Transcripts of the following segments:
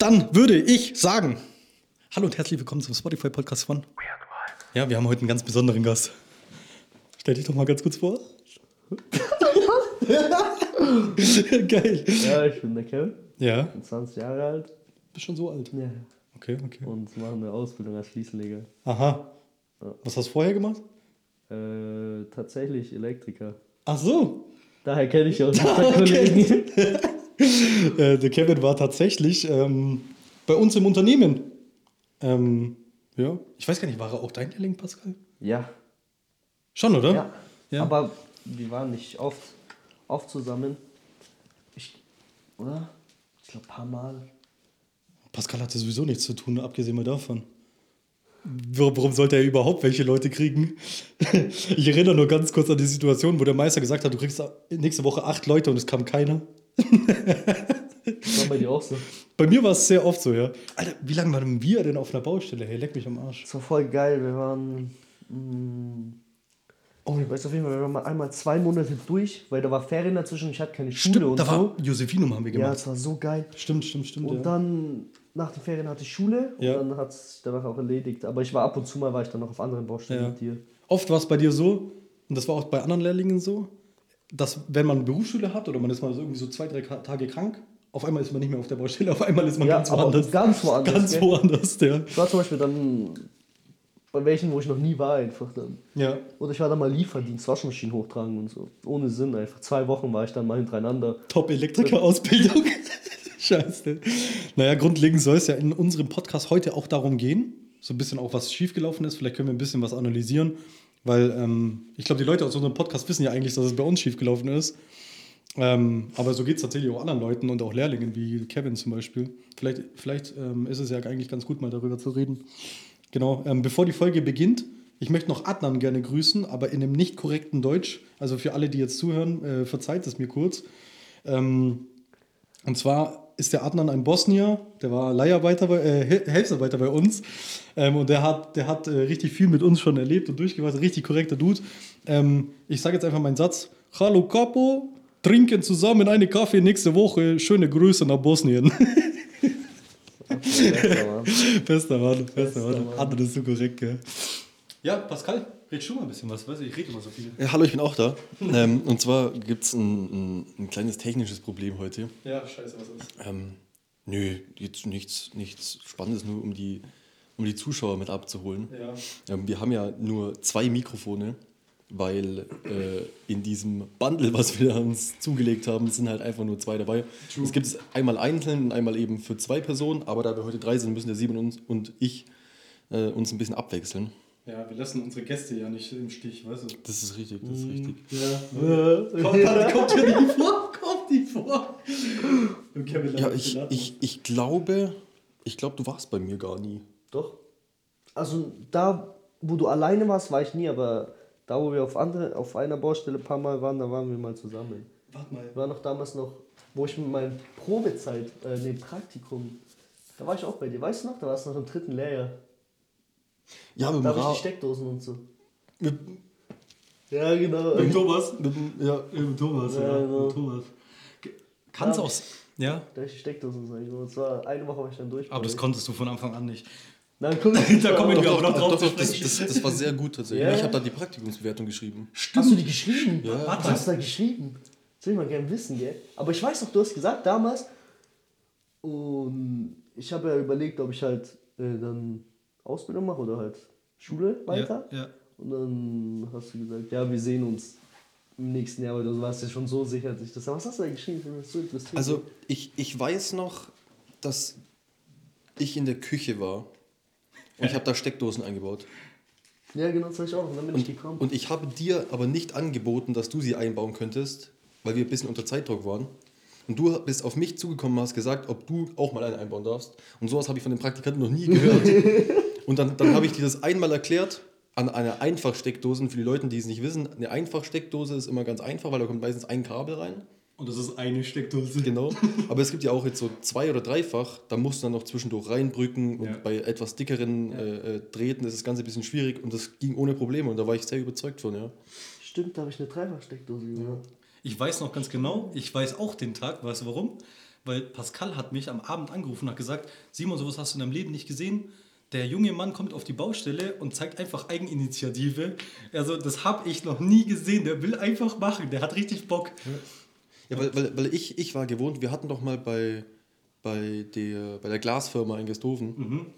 Dann würde ich sagen, hallo und herzlich willkommen zum Spotify-Podcast von. Ja, wir haben heute einen ganz besonderen Gast. Stell dich doch mal ganz kurz vor. Geil. Ja, ich bin der Kevin, Ja, bin 20 Jahre alt bist schon so alt. ja. Okay, okay. und mache eine Ausbildung als Fliesenleger. Aha. Was hast du vorher gemacht? Äh, tatsächlich Elektriker. Ach so. Daher kenne ich auch Ah, okay. Kollegen. Äh, der Kevin war tatsächlich ähm, bei uns im Unternehmen. Ähm, ja. Ich weiß gar nicht, war er auch dein Lehrling, Pascal? Ja, Schon, oder? ja, Ja. Aber wir waren nicht oft, oft zusammen. Ich, oder? Ich glaube, ein paar Mal. Pascal hatte sowieso nichts zu tun, abgesehen mal davon. Warum sollte er überhaupt welche Leute kriegen? Ich erinnere nur ganz kurz an die Situation, wo der Meister gesagt hat, du kriegst nächste Woche acht Leute und es kam keiner. Das war bei dir auch so. Bei mir war es sehr oft so, ja. Alter, wie lange waren wir denn auf einer Baustelle? Hey, leck mich am Arsch. Das war voll geil. Wir waren. Mh, oh, ich weiß auf jeden Fall, wir waren mal einmal zwei Monate durch, weil da war Ferien dazwischen, ich hatte keine Schule Stimmt, und da so. war Josephinum haben wir ja, gemacht. es war so geil. Stimmt, stimmt, stimmt. Und ja. dann nach den Ferien hatte ich Schule und Ja. dann hat es danach auch erledigt. Aber ich war ab und zu mal, war ich dann noch auf anderen Baustellen Ja. mit dir. Oft war es bei dir so, und das war auch bei anderen Lehrlingen so, dass wenn man Berufsschule hat oder man ist mal so irgendwie so zwei, drei Tage krank, auf einmal ist man nicht mehr auf der Baustelle, auf einmal ist man Ja, ganz woanders. ganz woanders, Ganz gell? woanders, ja. Ich war zum Beispiel dann bei welchen, wo ich noch nie war, einfach dann. Ja. Oder ich war dann mal Lieferdienst, Waschmaschinen hochtragen und so. Ohne Sinn, einfach. Zwei Wochen war ich dann mal hintereinander. Top-Elektriker-Ausbildung. Scheiße. Naja, grundlegend soll es ja in unserem Podcast heute auch darum gehen, so ein bisschen auch, was schiefgelaufen ist. Vielleicht können wir ein bisschen was analysieren, weil ähm, ich glaube, die Leute aus unserem Podcast wissen ja eigentlich, dass es bei uns schiefgelaufen ist. Ähm, aber so geht es tatsächlich auch anderen Leuten und auch Lehrlingen, wie Kevin zum Beispiel. Vielleicht, vielleicht ähm, ist es ja eigentlich ganz gut, mal darüber zu reden. Genau, ähm, bevor die Folge beginnt, ich möchte noch Adnan gerne grüßen, aber in einem nicht korrekten Deutsch. Also für alle, die jetzt zuhören, äh, verzeiht es mir kurz. Ähm, und zwar ist der Adnan ein Bosnier, der war Leiharbeiter, bei, äh, Hilfsarbeiter bei uns. Ähm, und der hat, der hat äh, richtig viel mit uns schon erlebt und durchgemacht. Richtig korrekter Dude. Ähm, ich sage jetzt einfach meinen Satz. Hallo Capo, trinken zusammen eine Kaffee nächste Woche. Schöne Grüße nach Bosnien. Besser, Mann. bester Mann, bester Bester. Mann. Adnan ist so korrekt, gell? Ja, Pascal, red schon mal ein bisschen was. Weiß ich, ich rede immer so viel. Ja, hallo, ich bin auch da. ähm, und zwar gibt es ein, ein, ein kleines technisches Problem heute. Ja, scheiße, was ist? Ähm, nö, jetzt nichts, nichts Spannendes, nur um die, um die Zuschauer mit abzuholen. Ja. Ähm, wir haben ja nur zwei Mikrofone, weil äh, in diesem Bundle, was wir uns zugelegt haben, sind halt einfach nur zwei dabei. Es gibt es einmal einzeln und einmal eben für zwei Personen, aber da wir heute drei sind, müssen der Simon und, uns, und ich äh, uns ein bisschen abwechseln. Ja, wir lassen unsere Gäste ja nicht im Stich, weißt du? Das ist richtig, das ist richtig. Ja. Kommt, kommt, kommt hier nicht vor, kommt nicht vor. Kevin Ja, ich, ich, ich glaube, ich glaube, du warst bei mir gar nie. Doch. Also da, wo du alleine warst, war ich nie, aber da, wo wir auf, andere, auf einer Baustelle ein paar Mal waren, da waren wir mal zusammen. Warte mal. Ich war noch damals noch, wo ich mit meinem Probezeit, äh, nee, Praktikum, da war ich auch bei dir. Weißt du noch? Da warst du noch im dritten Lehrjahr. Ja, mit Da dem habe ich Ra die Steckdosen und so. mit, Ja, genau. Mit Thomas? mit, dem- ja, Mit Thomas, Ja, ja. genau. Mit Thomas. Kannst Ja. du aus. Ja, Da habe ich die Steckdosen so. Und zwar eine Woche war ich dann durch. aber das konntest du von Anfang an nicht. Dann komm, Da kommen wir doch, aber noch doch, drauf doch, zu doch, das, sprechen. das, das war sehr gut tatsächlich. Ja. Ich habe da die Praktikumsbewertung geschrieben. Hast du die geschrieben? Ja. Was hast du da geschrieben? Das will ich mal gerne wissen, gell? Aber ich weiß noch, du hast gesagt damals, und ich habe ja überlegt, ob ich halt äh, dann Ausbildung mache oder halt Schule weiter. Ja, ja. Und dann hast du gesagt, ja, wir sehen uns im nächsten Jahr, weil du warst ja schon so sicher, dass ich das. Was hast du da geschrieben? Ich so. Also ich, ich weiß noch, dass ich in der Küche war und ich habe da Steckdosen eingebaut. ja, genau, das habe ich auch. Und dann bin ich Und, gekommen. und ich habe dir aber nicht angeboten, dass du sie einbauen könntest, weil wir ein bisschen unter Zeitdruck waren. Und du bist auf mich zugekommen und hast gesagt, ob du auch mal eine einbauen darfst. Und sowas habe ich von den Praktikanten noch nie gehört. und dann, dann habe ich dir das einmal erklärt an einer Einfachsteckdose. Und für die Leute, die es nicht wissen, eine Einfachsteckdose ist immer ganz einfach, weil da kommt meistens ein Kabel rein. Und das ist eine Steckdose. Genau. Aber es gibt ja auch jetzt so zwei oder dreifach, da musst du dann noch zwischendurch reinbrücken und Ja. bei etwas dickeren äh, äh, Drähten ist das Ganze ein bisschen schwierig und das ging ohne Probleme und da war ich sehr überzeugt von, ja. Stimmt, da habe ich eine Dreifachsteckdose gemacht. Ich weiß noch ganz genau, ich weiß auch den Tag, weißt du warum? weil Pascal hat mich am Abend angerufen und hat gesagt, Simon, sowas hast du in deinem Leben nicht gesehen. Der junge Mann kommt auf die Baustelle und zeigt einfach Eigeninitiative. Also das habe ich noch nie gesehen. Der will einfach machen. Der hat richtig Bock. Ja, weil, weil, weil ich, ich war gewohnt, wir hatten doch mal bei, bei, der, bei der Glasfirma in Gesthofen,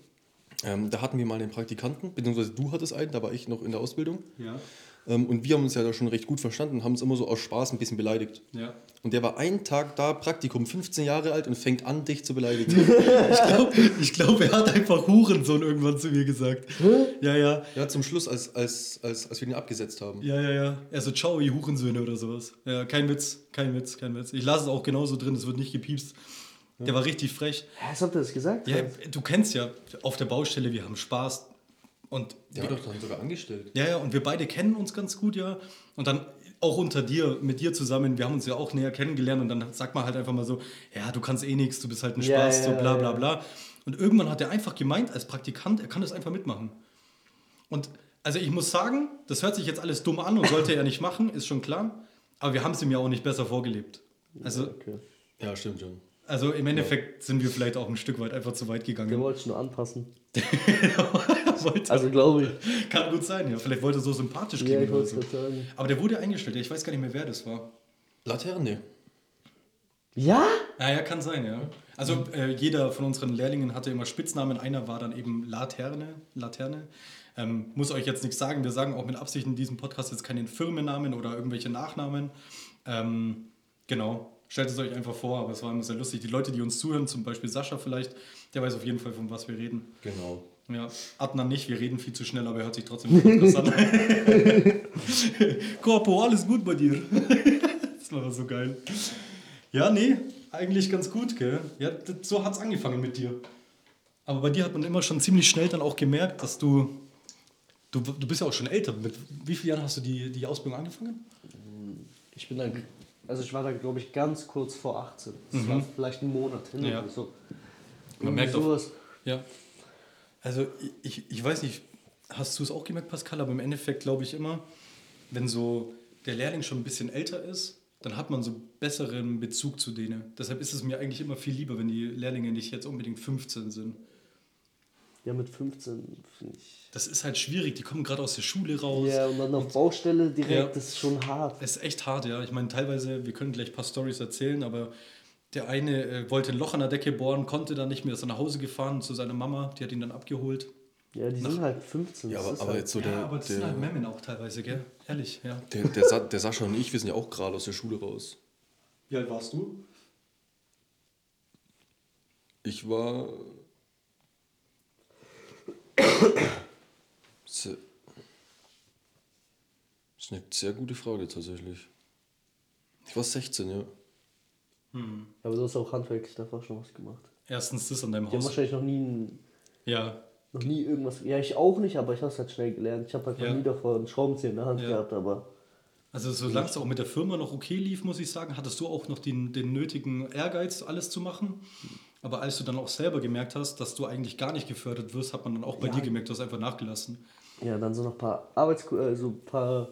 ähm, da hatten wir mal einen Praktikanten, beziehungsweise du hattest einen, da war ich noch in der Ausbildung. Ja. Ähm, und wir haben uns ja da schon recht gut verstanden und haben uns immer so aus Spaß ein bisschen beleidigt. Ja. Und der war einen Tag da, Praktikum, 15 Jahre alt und fängt an, dich zu beleidigen. Ich glaube, ich glaub, er hat einfach Hurensohn irgendwann zu mir gesagt. Ja, ja. ja, zum Schluss, als, als, als, als wir ihn abgesetzt haben. Ja, ja, ja. Er so, ciao, ihr Hurensöhne oder sowas. Ja, kein Witz, kein Witz, kein Witz. Ich lasse es auch genauso drin, es wird nicht gepiepst. Der war richtig frech. Was habt ihr das gesagt? Ja, du kennst ja, auf der Baustelle, wir haben Spaß. Und Der war doch dann sogar angestellt. ja, ja, und wir beide kennen uns ganz gut, ja. Und dann auch unter dir, mit dir zusammen, wir haben uns ja auch näher kennengelernt und dann sagt man halt einfach mal so, ja, du kannst eh nichts, du bist halt ein Ja, Spaß, ja, so bla bla ja. bla. Und irgendwann hat er einfach gemeint, als Praktikant, er kann das einfach mitmachen. Und also ich muss sagen, das hört sich jetzt alles dumm an und sollte er nicht machen, ist schon klar. Aber wir haben es ihm ja auch nicht besser vorgelebt. Also, Okay. Ja, stimmt schon. Also im Endeffekt sind wir vielleicht auch ein Stück weit einfach zu weit Der gegangen. wollte ich nur anpassen. Wollte- Also glaube ich. Kann gut sein, ja. Vielleicht wollte er so sympathisch Ja, klingen ich oder wollte so. es sagen. Aber der wurde eingestellt, ja. ich weiß gar nicht mehr, wer das war. Laterne. Ja? Ja, ja, kann sein, ja. Also äh, jeder von unseren Lehrlingen hatte immer Spitznamen. Einer war dann eben Laterne. Laterne. Ähm, muss euch jetzt nichts sagen. Wir sagen auch mit Absicht in diesem Podcast jetzt keine Firmennamen oder irgendwelche Nachnamen. Ähm, genau. Stellt es euch einfach vor, aber es war immer sehr lustig. Die Leute, die uns zuhören, zum Beispiel Sascha vielleicht, der weiß auf jeden Fall, von was wir reden. Genau. Ja, Adnan nicht, wir reden viel zu schnell, aber er hört sich trotzdem Podcast an. Korpo, alles gut bei dir. das war so geil. Ja, nee, eigentlich ganz gut, gell? Ja, so hat's angefangen mit dir. Aber bei dir hat man immer schon ziemlich schnell dann auch gemerkt, dass du. Du, du bist ja auch schon älter. Mit wie vielen Jahren hast du die, die Ausbildung angefangen? Ich bin dann, also ich war da glaube ich ganz kurz vor 18. Das war vielleicht ein Monat hin Mhm. Ja. oder so. Man Irgendwie merkt auch- sowas. Ja. Also ich, ich weiß nicht, hast du es auch gemerkt, Pascal, aber im Endeffekt glaube ich immer, wenn so der Lehrling schon ein bisschen älter ist, dann hat man so besseren Bezug zu denen. Deshalb ist es mir eigentlich immer viel lieber, wenn die Lehrlinge nicht jetzt unbedingt 15 sind. Ja, mit 15 finde ich. Das ist halt schwierig, die kommen gerade aus der Schule raus. Ja, und dann auf Baustelle direkt, Ja. das ist schon hart. Es ist echt hart, ja. Ich meine, teilweise, wir können gleich ein paar Stories erzählen, aber der eine äh, wollte ein Loch an der Decke bohren, konnte dann nicht mehr, ist dann nach Hause gefahren zu seiner Mama, die hat ihn dann abgeholt. Ja, die sind halt 15. Ja, das aber, ist aber halt, jetzt so ja, der, aber das sind der, halt Memmen auch teilweise, gell? Ehrlich, ja. der, der, Sa der Sascha und ich, wir sind ja auch gerade aus der Schule raus. Wie alt warst du? Ich war. Das ist eine sehr gute Frage tatsächlich. Ich war 16, ja. aber du hast auch handwerklich davor schon was gemacht. Erstens das an deinem Die haben Haus. wahrscheinlich noch nie, ein- Ja, noch nie irgendwas. Ja, ich auch nicht, aber ich habe es halt schnell gelernt. Ich habe halt Ja. noch nie davor einen Schraubenzieher in der Hand Ja. gehabt, aber. also solange es auch mit der Firma noch okay lief, muss ich sagen, hattest du auch noch den, den nötigen Ehrgeiz, alles zu machen. Aber als du dann auch selber gemerkt hast, dass du eigentlich gar nicht gefördert wirst, hat man dann auch bei Ja. dir gemerkt, du hast einfach nachgelassen. Ja, dann so noch ein paar Arbeits also ein paar,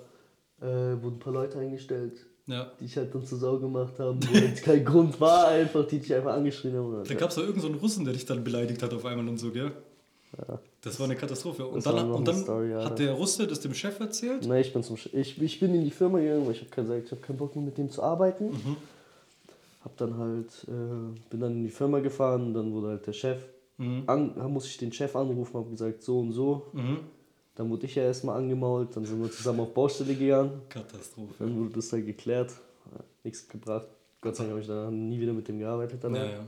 äh, wurden ein paar Leute eingestellt, Ja. die ich halt dann zur Sau gemacht haben, wo jetzt kein Grund war, einfach, die dich einfach angeschrien haben. Da Oder? gab es doch irgendeinen so einen Russen, der dich dann beleidigt hat auf einmal und so, gell? Das war eine Katastrophe. Und Das dann, und dann Story, ja. hat der Russe das dem Chef erzählt. Nein, ich bin zum ich, ich bin in die Firma gegangen, weil ich habe gesagt, ich habe keinen Bock mehr mit dem zu arbeiten. Mhm. Hab dann halt, äh, bin dann in die Firma gefahren, dann wurde halt der Chef, Mhm. an, dann musste ich den Chef anrufen, habe gesagt, so und so. Mhm. Dann wurde ich ja erstmal angemault, dann sind wir zusammen auf Baustelle gegangen, Katastrophe. dann wurde das dann geklärt, nichts gebracht. Gott sei Dank habe ich dann nie wieder mit dem gearbeitet. Danach. Ja, ja.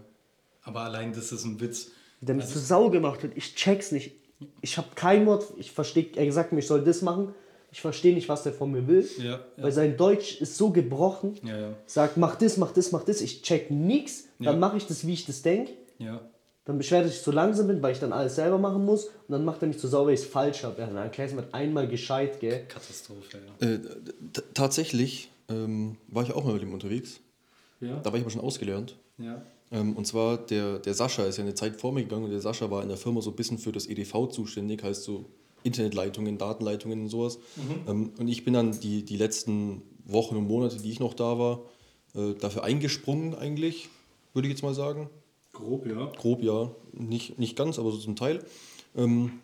Aber allein das ist ein Witz. Der mich zur Sau gemacht hat, ich check's nicht. Ich habe kein Wort, ich verstehe, er gesagt mir, ich soll das machen. Ich verstehe nicht, was der von mir will. Ja, ja. Weil sein Deutsch ist so gebrochen. Ja, ja. Sagt, mach das, mach das, mach das. Ich check nix. Dann Ja. mache ich das, wie ich das denke. Ja. Dann beschwert er sich, zu langsam bin, weil ich dann alles selber machen muss. Und dann macht er mich zu sauer, weil ich es falsch habe. Ja, dann erklärst du mir einmal gescheit, gell. Katastrophe, ja. Äh, tatsächlich ähm, war ich auch mal mit ihm unterwegs. Ja. Da war ich aber schon ausgelernt. ja. Ähm, und zwar der, der Sascha ist ja eine Zeit vor mir gegangen und der Sascha war in der Firma so ein bisschen für das EDV zuständig, heißt so Internetleitungen, Datenleitungen und sowas. Ähm, und ich bin dann die, die letzten Wochen und Monate, die ich noch da war, äh, dafür eingesprungen eigentlich. würde ich jetzt mal sagen. Grob, ja. Grob ja, nicht, nicht ganz, aber so zum Teil. Ähm,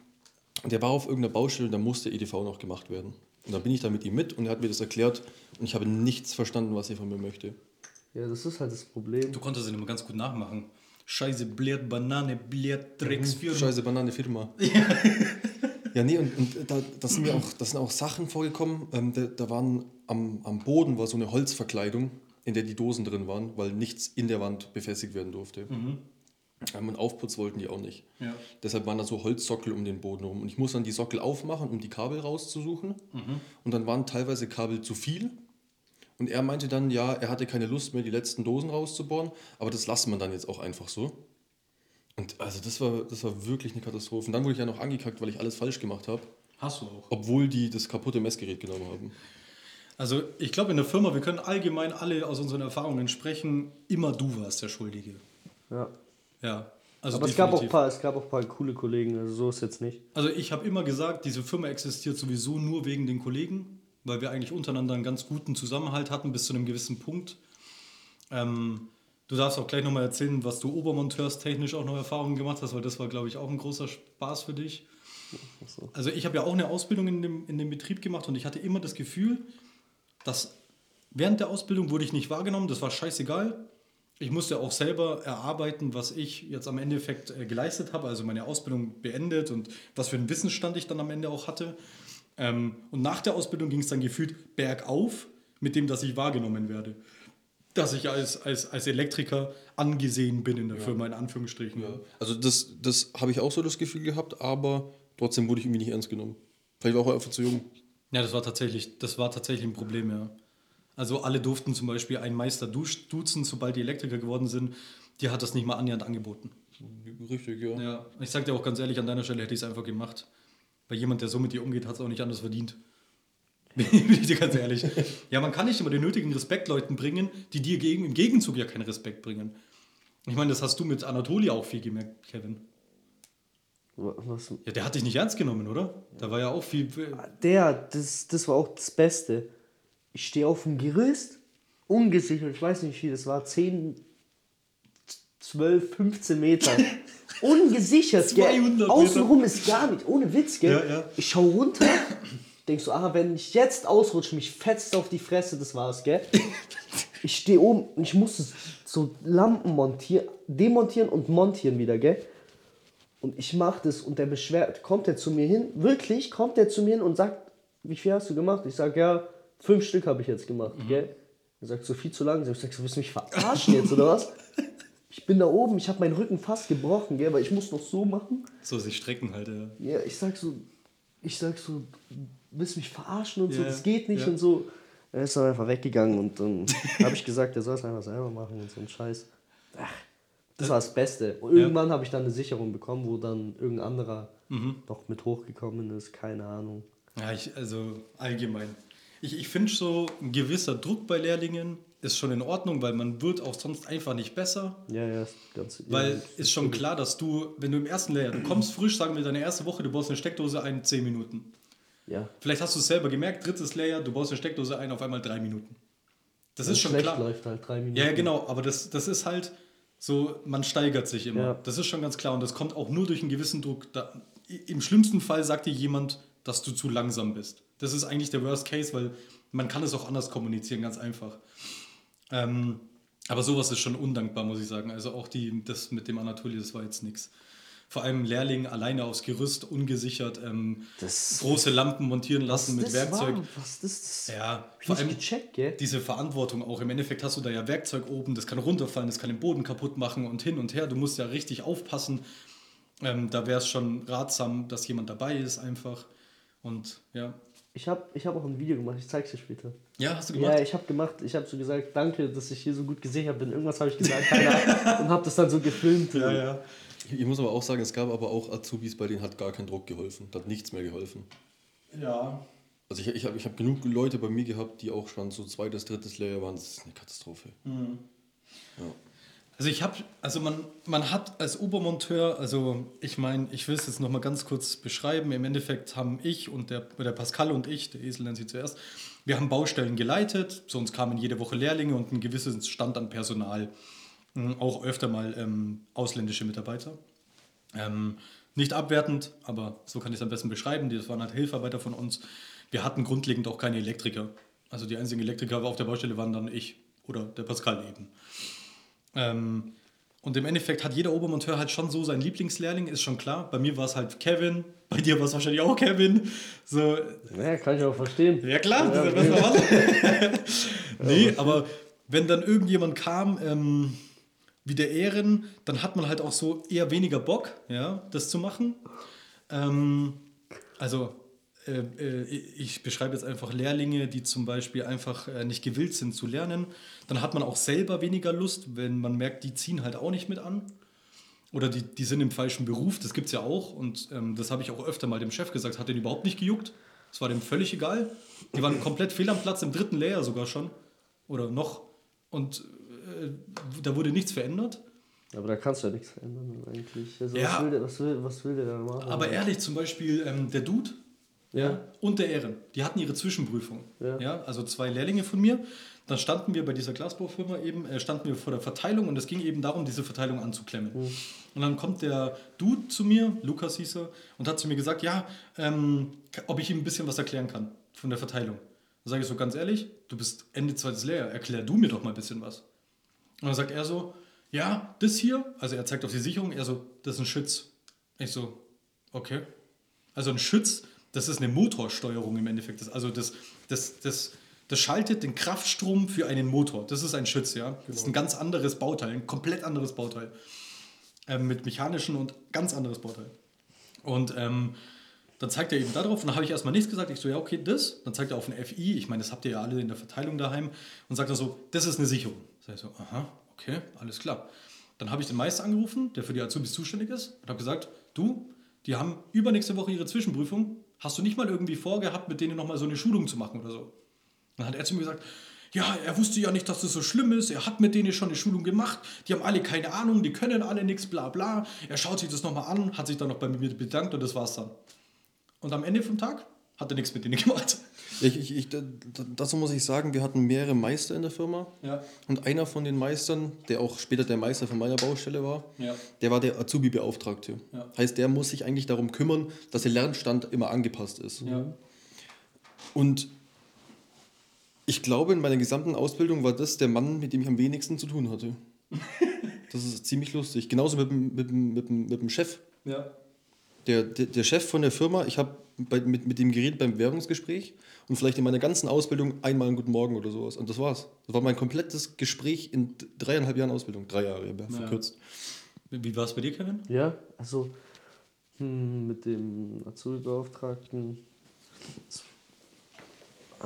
der war auf irgendeiner Baustelle und da musste EDV noch gemacht werden. Und da bin ich da mit ihm mit und er hat mir das erklärt und ich habe nichts verstanden, was er von mir möchte. Ja, das ist halt das Problem. Du konntest ihn immer ganz gut nachmachen. Scheiße, Blät, Banane, Blät, Drecksfirma. Scheiße, Banane Firma. Ja, nee, und, und da, das sind mir auch, das sind auch Sachen vorgekommen. Ähm, da, da waren am, am Boden war so eine Holzverkleidung, in der die Dosen drin waren, weil nichts in der Wand befestigt werden durfte. Ähm, und Aufputz wollten die auch nicht. Ja. Deshalb waren da so Holzsockel um den Boden rum. Und ich muss dann die Sockel aufmachen, um die Kabel rauszusuchen. Und dann waren teilweise Kabel zu viel. Und er meinte dann, ja, er hatte keine Lust mehr, die letzten Dosen rauszubohren, aber das lassen wir dann jetzt auch einfach so. Und also das war, das war wirklich eine Katastrophe. Und dann wurde ich ja noch angekackt, weil ich alles falsch gemacht habe, Hast du auch. obwohl die das kaputte Messgerät genommen haben. Also ich glaube in der Firma, wir können allgemein alle aus unseren Erfahrungen sprechen, immer du warst der Schuldige. Ja. Ja. Also Aber es gab, auch paar, es gab auch ein paar coole Kollegen, also so ist jetzt nicht. Also ich habe immer gesagt, diese Firma existiert sowieso nur wegen den Kollegen, weil wir eigentlich untereinander einen ganz guten Zusammenhalt hatten bis zu einem gewissen Punkt. Ähm, du darfst auch gleich nochmal erzählen, was du obermonteurstechnisch auch noch Erfahrungen gemacht hast, weil das war, glaube ich, auch ein großer Spaß für dich. Also ich habe ja auch eine Ausbildung in dem, in dem Betrieb gemacht und ich hatte immer das Gefühl, dass während der Ausbildung wurde ich nicht wahrgenommen, das war scheißegal. Ich musste auch selber erarbeiten, was ich jetzt am Endeffekt äh, geleistet habe, also meine Ausbildung beendet und was für einen Wissensstand ich dann am Ende auch hatte. Ähm, und nach der Ausbildung ging es dann gefühlt bergauf mit dem, dass ich wahrgenommen werde. Dass ich als, als, als Elektriker angesehen bin in der Firma, in Anführungsstrichen. Also das, das habe ich auch so das Gefühl gehabt, aber trotzdem wurde ich irgendwie nicht ernst genommen. Vielleicht war ich auch einfach zu jung. Ja, das war tatsächlich, das war tatsächlich ein Problem, ja. Also alle durften zum Beispiel einen Meister duzen, sobald die Elektriker geworden sind. Die hat das nicht mal annähernd angeboten. Richtig, ja. Ja, ich sag dir auch ganz ehrlich, an deiner Stelle hätte ich es einfach gemacht. Weil jemand, der so mit dir umgeht, hat es auch nicht anders verdient. Bin ich dir ganz ehrlich. Ja, man kann nicht immer den nötigen Respekt Leuten bringen, die dir gegen, im Gegenzug ja keinen Respekt bringen. Ich meine, das hast du mit Anatoly auch viel gemerkt, Kevin. Was, Ja, der hat dich nicht ernst genommen, oder? Da war ja auch viel. der, das, das war auch das Beste. Ich stehe auf dem Gerüst, ungesichert, ich weiß nicht wie viel, das war 10, 12, 15 Meter. Ungesichert, 200 gell? Außenrum ist gar nicht, ohne Witz, gell? Ja, ja. Ich schau runter, denk so, ah, wenn ich jetzt ausrutsche, mich fetzt auf die Fresse, das war's, gell? Ich stehe oben und ich musste so Lampen montieren, demontieren und montieren wieder, gell? Und ich mach das und der beschwert, kommt er zu mir hin, wirklich, kommt er zu mir hin und sagt, wie viel hast du gemacht? Ich sag, ja, fünf Stück habe ich jetzt gemacht, gell? Er sagt, so viel zu langsam. Ich sag, so, willst du mich verarschen jetzt, oder was? Ich bin da oben, ich habe meinen Rücken fast gebrochen, gell, weil ich muss noch so machen. So sich strecken halt, ja. Ja, ich sag so, ich sag so, willst mich verarschen und so, Ja, das geht nicht ja. und so. Er ist dann einfach weggegangen und dann habe ich gesagt, er soll es einfach selber machen und so ein Scheiß. Ach, das war das Beste. Und irgendwann habe ich dann eine Sicherung bekommen, wo dann irgendein anderer Mhm. noch mit hochgekommen ist, keine Ahnung. Ja, ich, also allgemein. Ich, ich finde so, ein gewisser Druck bei Lehrlingen ist schon in Ordnung, weil man wird auch sonst einfach nicht besser. Ja, ja, ist ganz. Weil ja, ist schon klar, dass du, wenn du im ersten Lehrjahr, du kommst frisch, sagen wir deine erste Woche, du baust eine Steckdose ein, 10 Minuten. Ja, Vielleicht hast du es selber gemerkt, drittes Lehrjahr, du baust eine Steckdose ein, auf einmal drei Minuten. Das ist wenn schon klar. läuft halt drei Minuten. Ja, ja, genau, aber das, das ist halt so, man steigert sich immer. Ja. Das ist schon ganz klar und das kommt auch nur durch einen gewissen Druck. Da, Im schlimmsten Fall sagt dir jemand, dass du zu langsam bist. Das ist eigentlich der Worst Case, weil man kann es auch anders kommunizieren, ganz einfach. Ähm, aber sowas ist schon undankbar, muss ich sagen. Also auch die, das mit dem Anatoly, das war jetzt nichts. Vor allem Lehrling alleine aufs Gerüst, ungesichert, ähm, Das- große Lampen montieren lassen mit Werkzeug. War, was das, das Ja, vor allem gecheckt, gell? diese Verantwortung auch. Im Endeffekt hast du da ja Werkzeug oben, das kann runterfallen, das kann den Boden kaputt machen und hin und her. Du musst ja richtig aufpassen. Ähm, da wäre es schon ratsam, dass jemand dabei ist einfach. Und ja. Ich habe ich hab auch ein Video gemacht, ich zeig's dir später. Ja, hast du gemacht? Ja, ich habe gemacht, ich habe so gesagt, danke, dass ich hier so gut gesichert bin. Irgendwas habe ich gesagt, keine Ahnung, und habe das dann so gefilmt. ja. ja. Ich muss aber auch sagen, es gab aber auch Azubis, bei denen hat gar kein Druck geholfen. Da hat nichts mehr geholfen. Ja. Also ich, ich habe ich hab genug Leute bei mir gehabt, die auch schon so zweites, drittes Lehrjahr waren. Das ist eine Katastrophe. Ja. Also ich habe, also man, man hat als Obermonteur, also ich meine, ich will es jetzt nochmal ganz kurz beschreiben. Im Endeffekt haben ich und der, der Pascal und ich, der Esel nennt sie zuerst, wir haben Baustellen geleitet, uns kamen jede Woche Lehrlinge und ein gewisses Stand an Personal. Mhm, Auch öfter mal ähm, ausländische Mitarbeiter. Ähm, nicht abwertend, aber so kann ich es am besten beschreiben. Das waren halt Hilfarbeiter von uns. Wir hatten grundlegend auch keine Elektriker. Also die einzigen Elektriker auf der Baustelle waren dann ich oder der Pascal eben. Ähm, und im Endeffekt hat jeder Obermonteur halt schon so seinen Lieblingslehrling, ist schon klar. Bei mir war es halt Kevin, bei dir war es wahrscheinlich auch Kevin. So, Ja, kann ich auch verstehen. ja klar, das ist ja normal. nee, aber wenn dann irgendjemand kam, ähm, wie der Ehren, dann hat man halt auch so eher weniger Bock, ja, das zu machen. Ähm, also äh, äh, ich beschreibe jetzt einfach Lehrlinge, die zum Beispiel einfach äh, nicht gewillt sind zu lernen. Dann hat man auch selber weniger Lust, wenn man merkt, die ziehen halt auch nicht mit an. Oder die, die sind im falschen Beruf, das gibt es ja auch. Und ähm, das habe ich auch öfter mal dem Chef gesagt, hat den überhaupt nicht gejuckt. Das war dem völlig egal. Die waren komplett fehl am Platz, im dritten Layer sogar schon. Oder noch. Und da wurde nichts verändert. Aber da kannst du ja nichts verändern eigentlich. Also Ja. was, will der, was, will, was will der da machen? Aber ehrlich, zum Beispiel ähm, der Dude Ja. und der Ehren, die hatten ihre Zwischenprüfung. Ja. Ja. also zwei Lehrlinge von mir. Dann standen wir bei dieser Glasbaufirma eben, äh, standen wir vor der Verteilung und es ging eben darum, diese Verteilung anzuklemmen. Und dann kommt der Dude zu mir, Lukas hieß er, und hat zu mir gesagt, ja, ähm, ob ich ihm ein bisschen was erklären kann von der Verteilung. Dann sage ich so ganz ehrlich, du bist Ende zweites Lehrjahr, erklär du mir doch mal ein bisschen was. Und dann sagt er so, ja, das hier, also er zeigt auf die Sicherung, er so, das ist ein Schütz. Ich so, okay. Also ein Schütz, das ist eine Motorsteuerung im Endeffekt. Das, also das, das, das, das schaltet den Kraftstrom für einen Motor. Das ist ein Schütz, ja. Das ist ein ganz anderes Bauteil, ein komplett anderes Bauteil. Ähm, mit mechanischen und ganz anderes Bauteil. Und ähm, dann zeigt er eben darauf, und dann habe ich erstmal nichts gesagt. Ich so, ja, okay, das. Dann zeigt er auf ein FI, ich meine, das habt ihr ja alle in der Verteilung daheim, und sagt er so, das ist eine Sicherung. Sag ich so, aha, okay, alles klar. Dann habe ich den Meister angerufen, der für die Azubis zuständig ist, und habe gesagt, du, die haben übernächste Woche ihre Zwischenprüfung. Hast du nicht mal irgendwie vorgehabt, mit denen nochmal so eine Schulung zu machen oder so? Dann hat er zu mir gesagt, ja, er wusste ja nicht, dass das so schlimm ist. Er hat mit denen schon eine Schulung gemacht. Die haben alle keine Ahnung, die können alle nichts, bla bla. Er schaut sich das nochmal an, hat sich dann noch bei mir bedankt und das war's dann. Und am Ende vom Tag hat er nichts mit denen gemacht. Ich, ich, ich, da- da- dazu muss ich sagen, wir hatten mehrere Meister in der Firma. Ja. Und einer von den Meistern, der auch später der Meister von meiner Baustelle war, Ja. der war der Azubi-Beauftragte. Ja. Heißt, der muss sich eigentlich darum kümmern, dass der Lernstand immer angepasst ist. Und ich glaube, in meiner gesamten Ausbildung war das der Mann, mit dem ich am wenigsten zu tun hatte. Das ist ziemlich lustig. Genauso mit, dem- mit, mit, dem- mit dem Chef. Ja. Der, der, der Chef von der Firma, ich habe mit, mit dem geredet beim Bewerbungsgespräch und vielleicht in meiner ganzen Ausbildung einmal einen guten Morgen oder sowas. Und das war's. Das war mein komplettes Gespräch in dreieinhalb Jahren Ausbildung. Drei Jahre, ja, verkürzt. Wie war es bei dir, Kevin? Ja, also hm, mit dem Azubi-Beauftragten.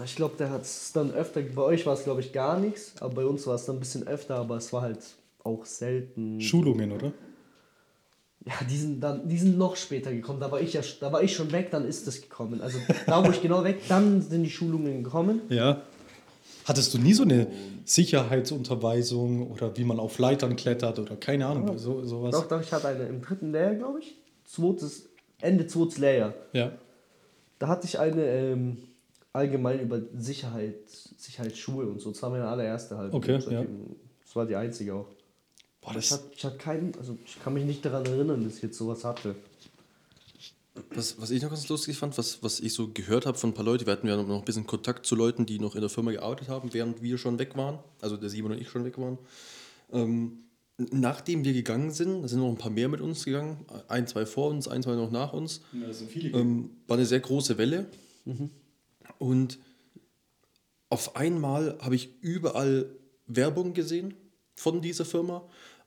Ich glaube, der hat es dann öfter. Bei euch war es, glaube ich, gar nichts, aber bei uns war es dann ein bisschen öfter, aber es war halt auch selten. Schulungen, oder? Ja, die sind, dann, die sind noch später gekommen. Da war, ich ja, da war ich schon weg, dann ist das gekommen. Also da, wo ich genau weg, dann sind die Schulungen gekommen. Ja. Hattest du nie so eine Sicherheitsunterweisung oder wie man auf Leitern klettert oder keine Ahnung, so, sowas? Doch, doch, ich hatte eine im dritten Lehrjahr, glaube ich. Zweites, Ende zweites Lehrjahr. Ja. Da hatte ich eine ähm, allgemein über Sicherheit, Sicherheitsschuhe und so. Das war meine allererste halt. Okay, seitdem- Das war die einzige auch. Boah, Aber ich das, hatte, ich hatte keinen, also ich kann mich nicht daran erinnern, dass ich jetzt sowas hatte. Was, was ich noch ganz lustig fand, was, was ich so gehört habe von ein paar Leuten, wir hatten ja noch ein bisschen Kontakt zu Leuten, die noch in der Firma gearbeitet haben, während wir schon weg waren, also der Simon und ich schon weg waren. Ähm, nachdem wir gegangen sind, da sind noch ein paar mehr mit uns gegangen, ein, zwei vor uns, ein, zwei noch nach uns, ja, das sind viele. ähm, war eine sehr große Welle. Und auf einmal habe ich überall Werbung gesehen von dieser Firma.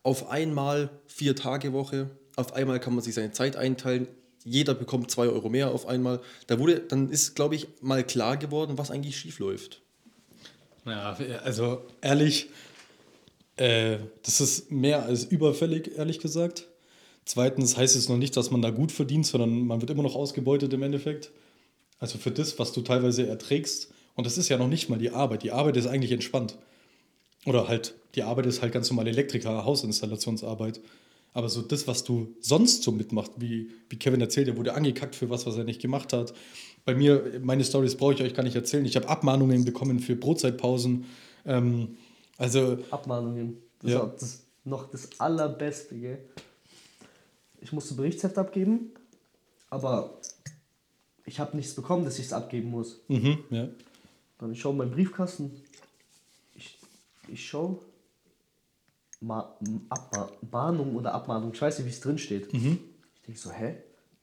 Auf einmal vier Tage Woche. Auf einmal kann man sich seine Zeit einteilen. Jeder bekommt zwei Euro mehr auf einmal. Da wurde, dann ist, glaube ich, mal klar geworden, was eigentlich schief läuft. Ja, also ehrlich, äh, das ist mehr als überfällig, ehrlich gesagt. Zweitens heißt es noch nicht, dass man da gut verdient, sondern man wird immer noch ausgebeutet im Endeffekt. Also für das, was du teilweise erträgst. Und das ist ja noch nicht mal die Arbeit. Die Arbeit ist eigentlich entspannt. Oder halt, die Arbeit ist halt ganz normale Elektriker, Hausinstallationsarbeit. Aber so das, was du sonst so mitmachst, wie, wie Kevin erzählt, er wurde angekackt für was, was er nicht gemacht hat. Bei mir, meine Stories brauche ich euch gar nicht erzählen. Ich habe Abmahnungen bekommen für Brotzeitpausen. Ähm, also, Abmahnungen. Das Ja. war, das, noch das allerbeste, gell? Ich musste Berichtsheft abgeben, aber ich habe nichts bekommen, dass ich es abgeben muss. Mhm, ja. Dann ich schaue meinen Briefkasten. Ich, ich schaue. Ma Abma Mahnung oder Abmahnung, ich weiß nicht, wie es drin steht. Ich denke so, hä?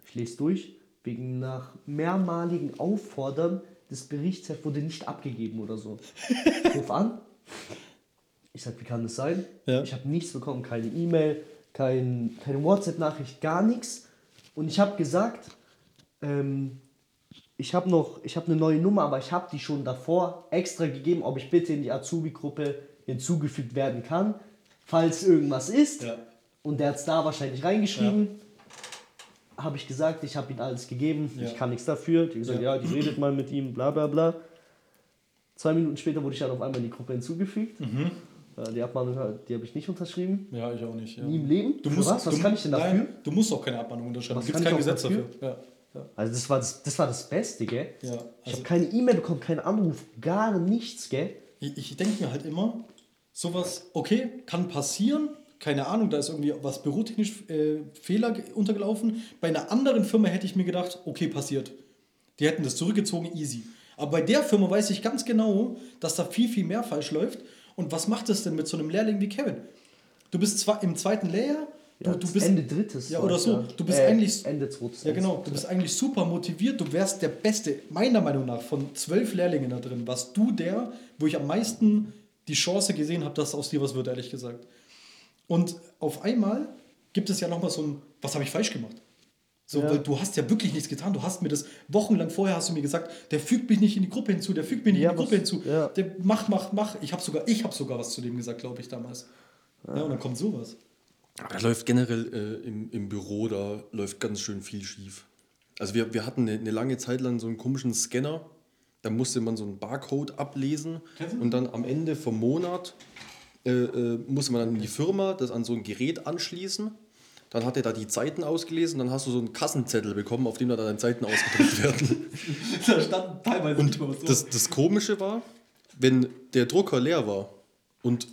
Ich lese durch. Wegen nach mehrmaligen Auffordern des Berichtsheft wurde nicht abgegeben oder so. Ich ruf an. Ich sag, wie kann das sein? Ja. Ich habe nichts bekommen, keine E-Mail, kein, keine WhatsApp-Nachricht, gar nichts. Und ich habe gesagt, ähm, ich habe noch, ich habe eine neue Nummer, aber ich habe die schon davor extra gegeben, ob ich bitte in die Azubi-Gruppe hinzugefügt werden kann, falls irgendwas ist. Ja. Und der hat es da wahrscheinlich reingeschrieben. Habe ich gesagt, ich habe ihm alles gegeben, Ja. ich kann nichts dafür. Die gesagt, Ja. ja. die redet mal mit ihm, bla bla bla. Zwei Minuten später wurde ich dann auf einmal in die Gruppe hinzugefügt. Mhm. Äh, Die Abmahnung, die habe ich nicht unterschrieben. Ja, ich auch nicht. Ja. Nie im Leben? Du musst, was? Was du, kann ich denn dafür? Nein, du musst auch keine Abmahnung unterschreiben. Was Gibt kein ich Gesetz dafür. dafür? Ja. Ja. Also das war das, das war das Beste, gell? Ja, ich also- habe keine E-Mail bekommen, keinen Anruf, gar nichts, gell? Ich, ich denke mir halt immer, sowas, okay, kann passieren, keine Ahnung, da ist irgendwie was bürotechnisch äh, Fehler ge- untergelaufen. Bei einer anderen Firma hätte ich mir gedacht, okay, passiert. Die hätten das zurückgezogen, easy. Aber bei der Firma weiß ich ganz genau, dass da viel, viel mehr falsch läuft. Und was macht es denn mit so einem Lehrling wie Kevin? Du bist zwar im zweiten Layer, du, Ja, du bist Ende drittes. Ja, oder so. Du bist Äh, eigentlich. Ende zweites. Ja, genau. Du bist eigentlich super motiviert. Du wärst der Beste, meiner Meinung nach, von zwölf Lehrlingen da drin. Warst du der, wo ich am meisten die Chance gesehen habe, dass aus dir was wird, ehrlich gesagt. Und auf einmal gibt es ja nochmal so ein, was habe ich falsch gemacht? So, Ja. weil du hast ja wirklich nichts getan. Du hast mir das wochenlang vorher hast du mir gesagt, der fügt mich nicht in die Gruppe hinzu, der fügt mich nicht Ja, in die Gruppe hinzu. ja. Der macht, macht, macht. Ich habe sogar, ich habe sogar was zu dem gesagt, glaube ich damals. Ja. und dann kommt sowas. Aber da läuft generell äh, im, im Büro, da läuft ganz schön viel schief. Also wir, wir hatten eine, eine lange Zeit lang so einen komischen Scanner, da musste man so einen Barcode ablesen und dann am Ende vom Monat äh, äh, musste man dann in die Firma das an so ein Gerät anschließen. Dann hat er da die Zeiten ausgelesen, dann hast du so einen Kassenzettel bekommen, auf dem da deine Zeiten ausgedruckt werden. da stand teilweise Und das, das Komische war, wenn der Drucker leer war und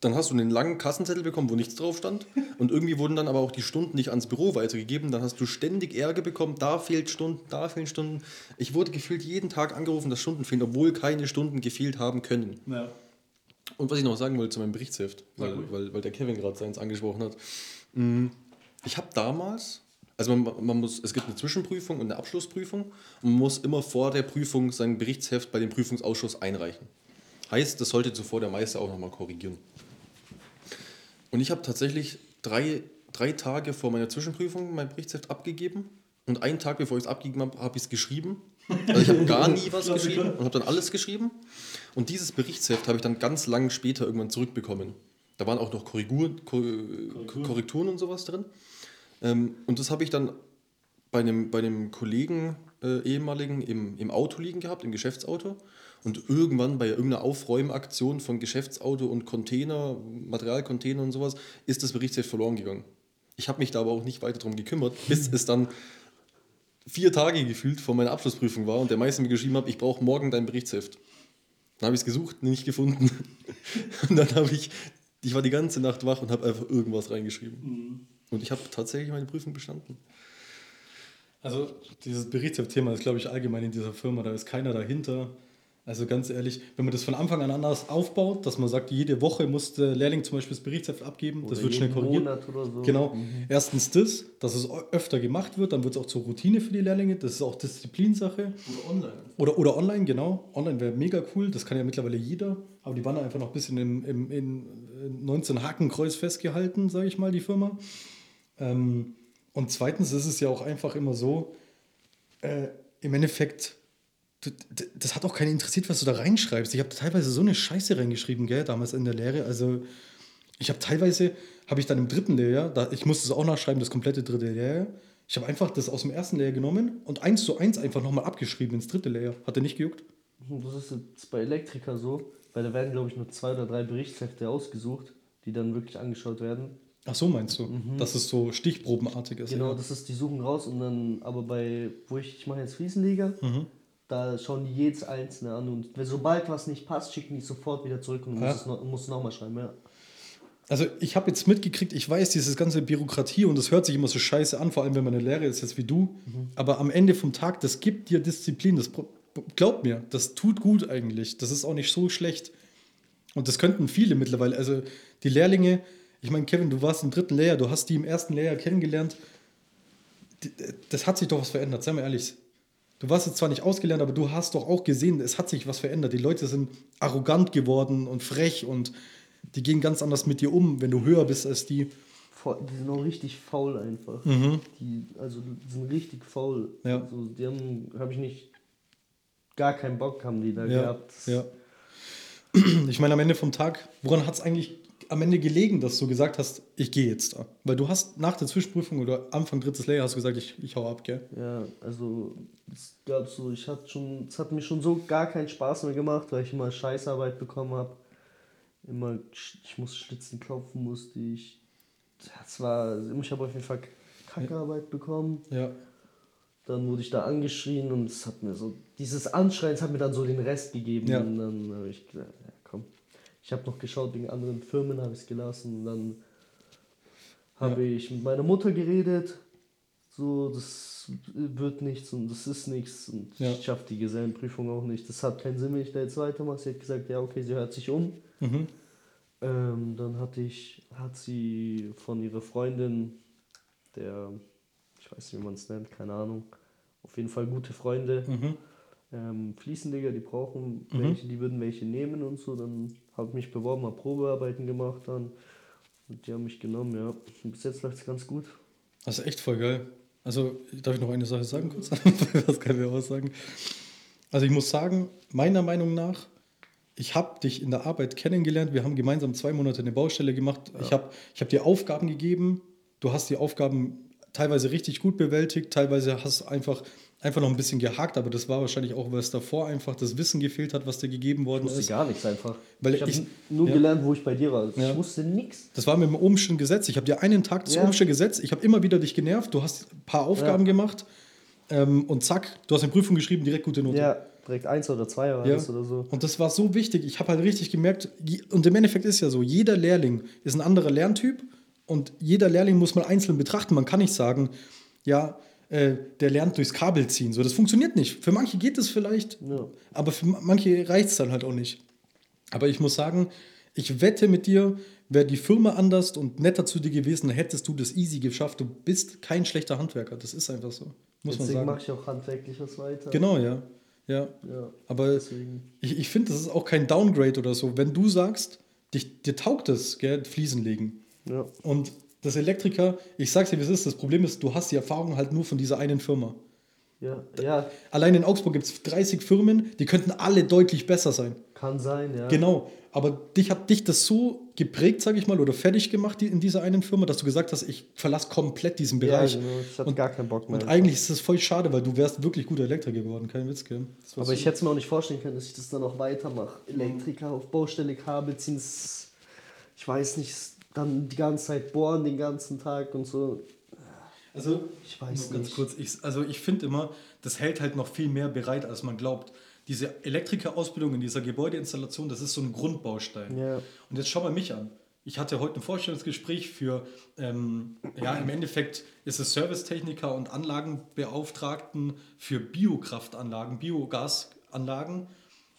dann hast du einen langen Kassenzettel bekommen, wo nichts drauf stand. Und irgendwie wurden dann aber auch die Stunden nicht ans Büro weitergegeben. Dann hast du ständig Ärger bekommen, da fehlt Stunden, da fehlen Stunden. Ich wurde gefühlt jeden Tag angerufen, dass Stunden fehlen, obwohl keine Stunden gefehlt haben können. Ja. Und was ich noch sagen wollte zu meinem Berichtsheft, weil, weil, weil der Kevin gerade seins angesprochen hat. Mm, Ich habe damals, also man, man muss, es gibt eine Zwischenprüfung und eine Abschlussprüfung und man muss immer vor der Prüfung sein Berichtsheft bei dem Prüfungsausschuss einreichen. Heißt, das sollte zuvor der Meister auch nochmal korrigieren. Und ich habe tatsächlich drei, drei Tage vor meiner Zwischenprüfung mein Berichtsheft abgegeben und einen Tag bevor ich es abgegeben habe, habe ich es geschrieben. Also ich habe gar nie was geschrieben und habe dann alles geschrieben. Und dieses Berichtsheft habe ich dann ganz lang später irgendwann zurückbekommen. Da waren auch noch Korrigur, Kor Korrekturen und sowas drin. Ähm, und das habe ich dann bei einem, bei einem Kollegen, äh, ehemaligen, im, im Auto liegen gehabt, im Geschäftsauto. Und irgendwann bei irgendeiner Aufräumaktion von Geschäftsauto und Container, Materialcontainer und sowas, ist das Berichtsheft verloren gegangen. Ich habe mich da aber auch nicht weiter darum gekümmert, bis es dann vier Tage gefühlt vor meiner Abschlussprüfung war und der Meister mir geschrieben hat, ich brauche morgen dein Berichtsheft. Dann habe ich es gesucht, nicht gefunden. Und dann habe ich, ich war die ganze Nacht wach und habe einfach irgendwas reingeschrieben. Und ich habe tatsächlich meine Prüfung bestanden. Also dieses Berichtsthema ist, glaube ich, allgemein in dieser Firma, da ist keiner dahinter. Also ganz ehrlich, wenn man das von Anfang an anders aufbaut, dass man sagt, jede Woche muss der Lehrling zum Beispiel das Berichtsheft abgeben, das Oder wird schnell korrigiert. Monat oder so. Genau. Mhm. Erstens das, dass es öfter gemacht wird, dann wird es auch zur Routine für die Lehrlinge, das ist auch Disziplinsache. Oder online. Oder, oder online, genau. Online wäre mega cool, das kann ja mittlerweile jeder, aber die waren da einfach noch ein bisschen im, im, in 19 Hakenkreuz festgehalten, sage ich mal, die Firma. Ähm, und zweitens ist es ja auch einfach immer so, äh, im Endeffekt, das hat auch keinen interessiert, was du da reinschreibst. Ich habe teilweise so eine Scheiße reingeschrieben, gell, damals in der Lehre. Also ich habe teilweise, habe ich dann im dritten Lehrjahr, da, ich musste es auch nachschreiben, das komplette dritte Lehrjahr. Ich habe einfach das aus dem ersten Lehrjahr genommen und eins zu eins einfach nochmal abgeschrieben ins dritte Lehrjahr. Hat der nicht gejuckt? Das ist jetzt bei Elektriker so, weil da werden, glaube ich, nur zwei oder drei Berichtshefte ausgesucht, die dann wirklich angeschaut werden. Ach so, meinst du? Dass es so stichprobenartig ist. Genau, ja. das ist, die suchen raus und dann, aber bei, wo ich, ich mache jetzt Fliesenleger, Mhm. Da schauen die jedes einzelne an und sobald was nicht passt, schicken die sofort wieder zurück und Ja. musst es noch, nochmal schreiben, ja. Also ich habe jetzt mitgekriegt, ich weiß, dieses ganze Bürokratie und das hört sich immer so scheiße an, vor allem wenn man eine Lehrer ist jetzt wie du. Aber am Ende vom Tag, das gibt dir Disziplin. Das glaub mir, das tut gut eigentlich. Das ist auch nicht so schlecht. Und das könnten viele mittlerweile. Also die Lehrlinge, ich meine, Kevin, du warst im dritten Lehrjahr, du hast die im ersten Lehrjahr kennengelernt. Die- Das hat sich doch was verändert, sei mal ehrlich. Du warst jetzt zwar nicht ausgelernt, aber du hast doch auch gesehen, es hat sich was verändert. Die Leute sind arrogant geworden und frech und die gehen ganz anders mit dir um, wenn du höher bist als die. Die sind auch richtig faul einfach. Die, also die sind richtig faul. Mhm. Ja. Also, die haben, habe ich nicht, gar keinen Bock haben die da Ja, gehabt. ja. Ich meine, am Ende vom Tag, woran hat es eigentlich am Ende gelegen, dass du gesagt hast, ich gehe jetzt da? Weil du hast nach der Zwischenprüfung oder Anfang drittes Lehrjahr hast du gesagt, ich, ich hau ab, gell? Ja, also es gab so, ich hatte schon, es hat mir schon so gar keinen Spaß mehr gemacht, weil ich immer Scheißarbeit bekommen habe. Immer, ich muss Schlitzen klopfen, musste ich. Das war, ich habe auf jeden Fall Kackarbeit bekommen. Ja. Dann wurde ich da angeschrien und es hat mir so, dieses Anschreien, es hat mir dann so den Rest gegeben. Ja. Und dann habe ich gesagt, ja. Ich habe noch geschaut, wegen anderen Firmen habe ich es gelassen. Und dann habe ich mit meiner Mutter geredet. So, das wird nichts und das ist nichts. Und Ja. ich schaffe die Gesellenprüfung auch nicht. Das hat keinen Sinn, wenn ich da jetzt weitermache. Sie hat gesagt, ja okay, sie hört sich um. Mhm. Ähm, dann hatte ich, hat sie von ihrer Freundin, der, ich weiß nicht, wie man es nennt, keine Ahnung, auf jeden Fall gute Freunde, Mhm. Ähm, Fliesenleger, die brauchen welche, die würden welche nehmen und so. Dann habe ich mich beworben, habe Probearbeiten gemacht dann und die haben mich genommen, ja. Und bis jetzt läuft es ganz gut. Das ist echt voll geil. Also, darf ich noch eine Sache sagen kurz? Was kann ich aussagen? Also, ich muss sagen, meiner Meinung nach, ich habe dich in der Arbeit kennengelernt. Wir haben gemeinsam zwei Monate eine Baustelle gemacht. Ich habe ich hab dir Aufgaben gegeben. Du hast die Aufgaben teilweise richtig gut bewältigt. Teilweise hast du einfach, einfach noch ein bisschen gehakt. Aber das war wahrscheinlich auch, weil es davor einfach das Wissen gefehlt hat, was dir gegeben worden Ich wusste ist. gar nichts einfach. Weil ich ich- nur ja. gelernt, wo ich bei dir war. Ja. Ich wusste nichts. Das war mit dem Ohmschen Gesetz. Ich habe dir einen Tag das Ja. Ohmsche Gesetz, ich habe immer wieder dich genervt, du hast ein paar Aufgaben Ja. gemacht ähm, und zack, du hast eine Prüfung geschrieben, direkt gute Note. Ja, direkt eins oder zwei war Ja. das oder so. Und das war so wichtig. Ich habe halt richtig gemerkt, und im Endeffekt ist ja so, jeder Lehrling ist ein anderer Lerntyp und jeder Lehrling muss man einzeln betrachten. Man kann nicht sagen, ja, äh, der lernt durchs Kabel ziehen. So, das funktioniert nicht. Für manche geht es vielleicht, Ja. aber für ma- manche reicht es dann halt auch nicht. Aber ich muss sagen, ich wette mit dir, wäre die Firma anders und netter zu dir gewesen, hättest du das easy geschafft. Du bist kein schlechter Handwerker. Das ist einfach so. Muss man Deswegen sagen. mache ich auch handwerklich was weiter. Genau, ja. Ja. Ja, Aber deswegen. ich, ich finde, das ist auch kein Downgrade oder so. Wenn du sagst, dich, dir taugt es, gell, Fliesen legen. Ja. Und das Elektriker, ich sag's dir, wie es ist, das Problem ist, du hast die Erfahrung halt nur von dieser einen Firma. Ja, ja, Allein in Augsburg gibt es 30 Firmen, die könnten alle deutlich besser sein. kann sein, ja. Genau. Aber dich hat dich das so geprägt, sage ich mal, oder fertig gemacht in dieser einen Firma, dass du gesagt hast, ich verlasse komplett diesen Ja, Bereich. genau. Ich hatte Und- gar keinen Bock mehr. Und eigentlich ist das voll schade, weil du wärst wirklich guter Elektriker geworden, kein Witz, gell? Aber so- ich hätte es mir auch nicht vorstellen können, dass ich das dann noch weitermache. Elektriker auf Baustelle, Kabel ziehen, ich weiß nicht, dann die ganze Zeit bohren den ganzen Tag und so. Also, Ich weiß nur ganz nicht. kurz, ich, also ich finde immer, das hält halt noch viel mehr bereit, als man glaubt. Diese Elektrikerausbildung in dieser Gebäudeinstallation, das ist so ein Grundbaustein. Ja. Und jetzt schau mal mich an. Ich hatte heute ein Vorstellungsgespräch für, ähm, ja, im Endeffekt ist es Servicetechniker und Anlagenbeauftragten für Biokraftanlagen, Biogasanlagen.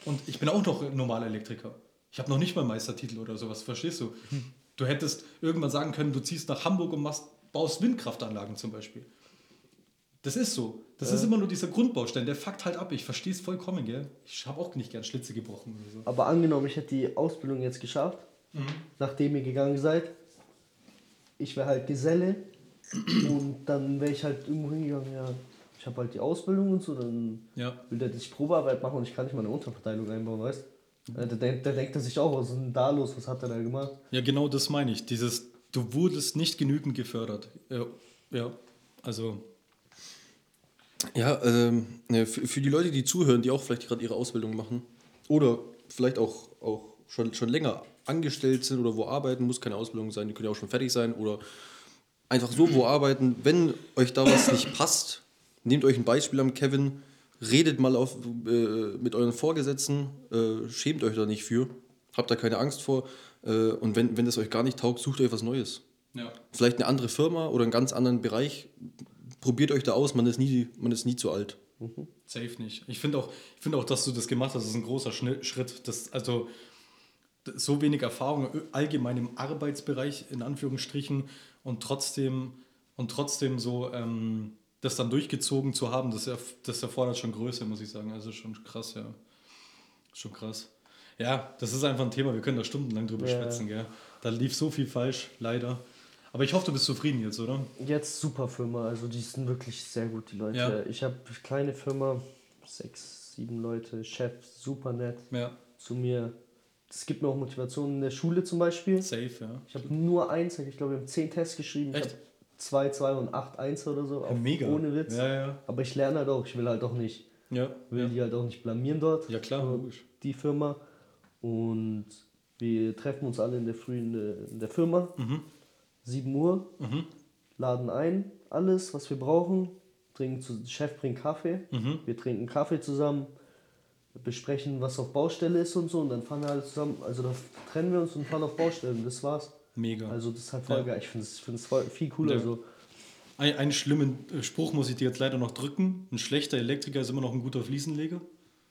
Und ich bin auch noch normaler Elektriker. Ich habe noch nicht mal Meistertitel oder sowas, verstehst du? Du hättest irgendwann sagen können, du ziehst nach Hamburg und machst, baust Windkraftanlagen zum Beispiel. Das ist so. Das ist immer nur dieser Grundbaustein, der fuckt halt ab. Ich verstehe es vollkommen, gell? Ich habe auch nicht gern Schlitze gebrochen oder so. Aber angenommen, ich hätte die Ausbildung jetzt geschafft, Mhm. nachdem ihr gegangen seid. Ich wäre halt Geselle und dann wäre ich halt irgendwo hingegangen, ja. Ich habe halt die Ausbildung und so, dann Ja. will der sich Probearbeit machen und ich kann nicht mal eine Unterverteilung einbauen, weißt du? Der, der, der denkt er sich auch, was ist denn da los, was hat er da gemacht? Ja, genau das meine ich. Dieses, du wurdest nicht genügend gefördert. Ja, ja. also Ja, ähm, ne, für, für die Leute, die zuhören, die auch vielleicht gerade ihre Ausbildung machen oder vielleicht auch, auch schon, schon länger angestellt sind oder wo arbeiten, muss keine Ausbildung sein, die können ja auch schon fertig sein oder einfach so wo arbeiten. Wenn euch da was nicht passt, nehmt euch ein Beispiel am Kevin, redet mal auf, äh, mit euren Vorgesetzten, äh, schämt euch da nicht für, habt da keine Angst vor. Äh, und wenn, wenn das euch gar nicht taugt, sucht euch was Neues. Ja. Vielleicht eine andere Firma oder einen ganz anderen Bereich. Probiert euch da aus, man ist nie, man ist nie zu alt. Safe nicht. Ich finde auch, ich finde auch, dass du das gemacht hast, ist ein großer Schritt. Das, also so wenig Erfahrung allgemein im Arbeitsbereich in Anführungsstrichen und trotzdem und trotzdem so ähm, das dann durchgezogen zu haben, das, erf das erfordert schon Größe, muss ich sagen. Also schon krass, ja. Schon krass. Ja, das ist einfach ein Thema, wir können da stundenlang drüber Ja. schwätzen, gell? Da lief so viel falsch, leider. Aber ich hoffe, du bist zufrieden jetzt, oder? Jetzt super Firma, also die sind wirklich sehr gut, die Leute. Ja. Ich habe kleine Firma, sechs, sieben Leute, Chef, super nett Ja, zu mir. Es gibt mir auch Motivation in der Schule zum Beispiel. safe, ja. Ich habe nur eins, ich glaube, wir haben zehn Tests geschrieben. Echt? Habe zwei, zwei und acht Eins oder so. ja mega. Ohne Witz. Ja, ja. Aber ich lerne halt auch, ich will halt auch nicht, Ja, will ja. die halt auch nicht blamieren dort. Ja, klar, logisch. Die Firma. Und wir treffen uns alle in der Früh in der, in der Firma. Mhm. 7 Uhr. Laden ein, alles, was wir brauchen. Trinken zu, der Chef bringt Kaffee. Mhm. Wir trinken Kaffee zusammen. Besprechen, was auf Baustelle ist und so. Und dann fahren wir alle zusammen. Also da trennen wir uns und fahren auf Baustellen. Das war's. Mega. Also das ist halt voll Ja. geil. Ich finde es voll viel cooler Ja. so. Ein, einen schlimmen äh, Spruch muss ich dir jetzt leider noch drücken. Ein schlechter Elektriker ist immer noch ein guter Fliesenleger.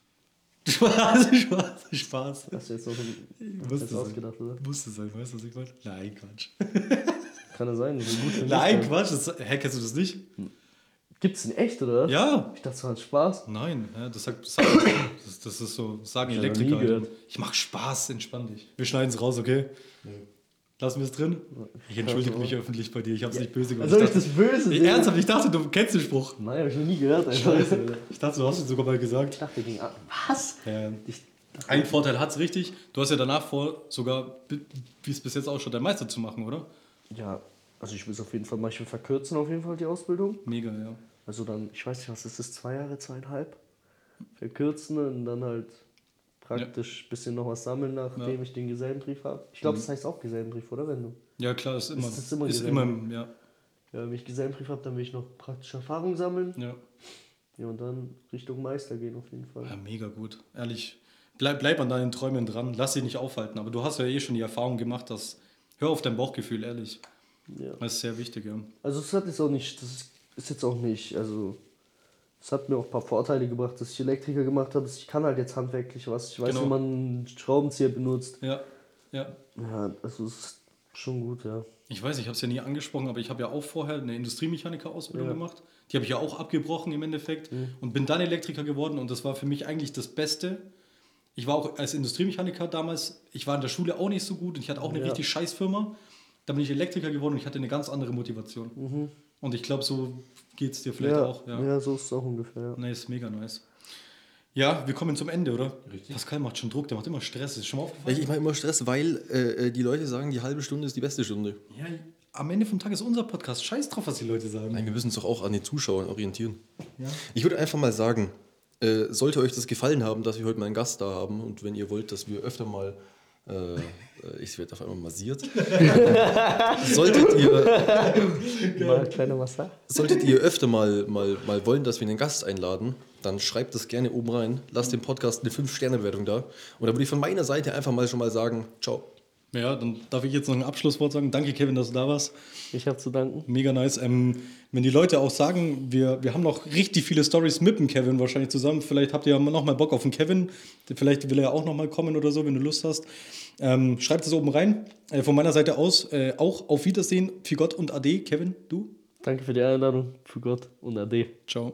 Spaß, Spaß, Spaß. Hast du jetzt auch ein, ausgedacht, oder? Musste sein, weißt du, was ich meine? Nein, Quatsch. Kann ja sein. So Nein. Quatsch. Das, hä, kennst du das nicht? Gibt's den echt, oder? Ja. Ich dachte, das war ein Spaß. Nein, ja, das, sagt, das, sagt, das, das ist so, das sagen Ich Elektriker. Alter. Ich mach Spaß, entspann dich. Wir schneiden es raus, okay? Lassen wir es drin? Ich entschuldige mich öffentlich bei dir, ich hab's nicht böse gemacht. Soll ich das böse sehen? ernsthaft, ich dachte, du kennst den Spruch. Nein, hab ich noch nie gehört. Alter. Scheiße. Ich dachte, du hast ihn sogar mal gesagt. Ich dachte, ging. Was? Ja. Ich, Ein Vorteil hat es richtig. Du hast ja danach vor, sogar, wie es bis jetzt ausschaut, dein Meister zu machen, oder? ja, also ich will es auf jeden Fall manchmal verkürzen, auf jeden Fall die Ausbildung. Mega, ja. Also dann, ich weiß nicht, was ist das, zwei Jahre, zweieinhalb? Verkürzen und dann halt praktisch ein bisschen noch was sammeln, nachdem. Mhm. ich den Gesellenbrief habe. Ich glaube, das heißt auch Gesellenbrief, oder? Wenn du. Ja, klar, ist immer. das ist immer ist immer ja. Ja, wenn ich Gesellenbrief habe, dann will ich noch praktische Erfahrung sammeln. ja. Ja, und dann Richtung Meister gehen auf jeden Fall. Ja, mega gut. Ehrlich, bleib, bleib an deinen Träumen dran. Lass dich nicht aufhalten. Aber du hast ja eh schon die Erfahrung gemacht, dass. Hör auf dein Bauchgefühl, ehrlich. Ja. Das ist sehr wichtig, ja. Also es hat jetzt auch nicht, das ist- ist jetzt auch nicht, also es hat mir auch ein paar Vorteile gebracht, dass ich Elektriker gemacht habe. Ich kann halt jetzt handwerklich was. Ich weiß, Genau. wie man einen Schraubenzieher benutzt. Ja, ja. Ja, also es ist schon gut, ja. Ich weiß, ich habe es ja nie angesprochen, aber ich habe ja auch vorher eine Industriemechaniker-Ausbildung Ja. Mhm. gemacht. Die habe ich ja auch abgebrochen im Endeffekt und bin dann Elektriker geworden und das war für mich eigentlich das Beste. Ich war auch als Industriemechaniker damals, ich war in der Schule auch nicht so gut und ich hatte auch eine Ja. richtig scheiß Firma. Dann bin ich Elektriker geworden und ich hatte eine ganz andere Motivation. Und ich glaube, so geht es dir vielleicht Mhm. ja, auch. Ja. ja. so ist es auch ungefähr. Ja. Nice, mega nice. Ja, wir kommen zum Ende, oder? Pascal macht schon Druck, der macht immer Stress. Ist schon mal aufgefallen? Ich, ich mache immer Stress, weil äh, die Leute sagen, die halbe Stunde ist die beste Stunde. Ja, am Ende vom Tag ist unser Podcast. Scheiß drauf, was die Leute sagen. Nein, wir müssen uns doch auch an den Zuschauern orientieren. Ja. Ich würde einfach mal sagen, äh, sollte euch das gefallen haben, dass wir heute mal einen Gast da haben und wenn ihr wollt, dass wir öfter mal, äh, äh, ich werde auf einmal massiert, solltet ihr Mal ein kleiner Massage. Solltet ihr öfter mal, mal, mal wollen, dass wir einen Gast einladen, dann schreibt das gerne oben rein. Lasst dem Podcast eine 5-Sterne-Bewertung da. Und da würde ich von meiner Seite einfach mal schon mal sagen, ciao. Ja, dann darf ich jetzt noch ein Abschlusswort sagen. Danke, Kevin, dass du da warst. Ich habe zu danken. Mega nice. Ähm, wenn die Leute auch sagen, wir, wir haben noch richtig viele Stories mit dem Kevin wahrscheinlich zusammen. Vielleicht habt ihr ja noch mal Bock auf den Kevin. Vielleicht will er ja auch noch mal kommen oder so, wenn du Lust hast. Ähm, schreibt es oben rein. Äh, von meiner Seite aus äh, auch auf Wiedersehen. Für Gott und Ade. Kevin, du? Danke für die Einladung. Für Gott und Ade. Ciao.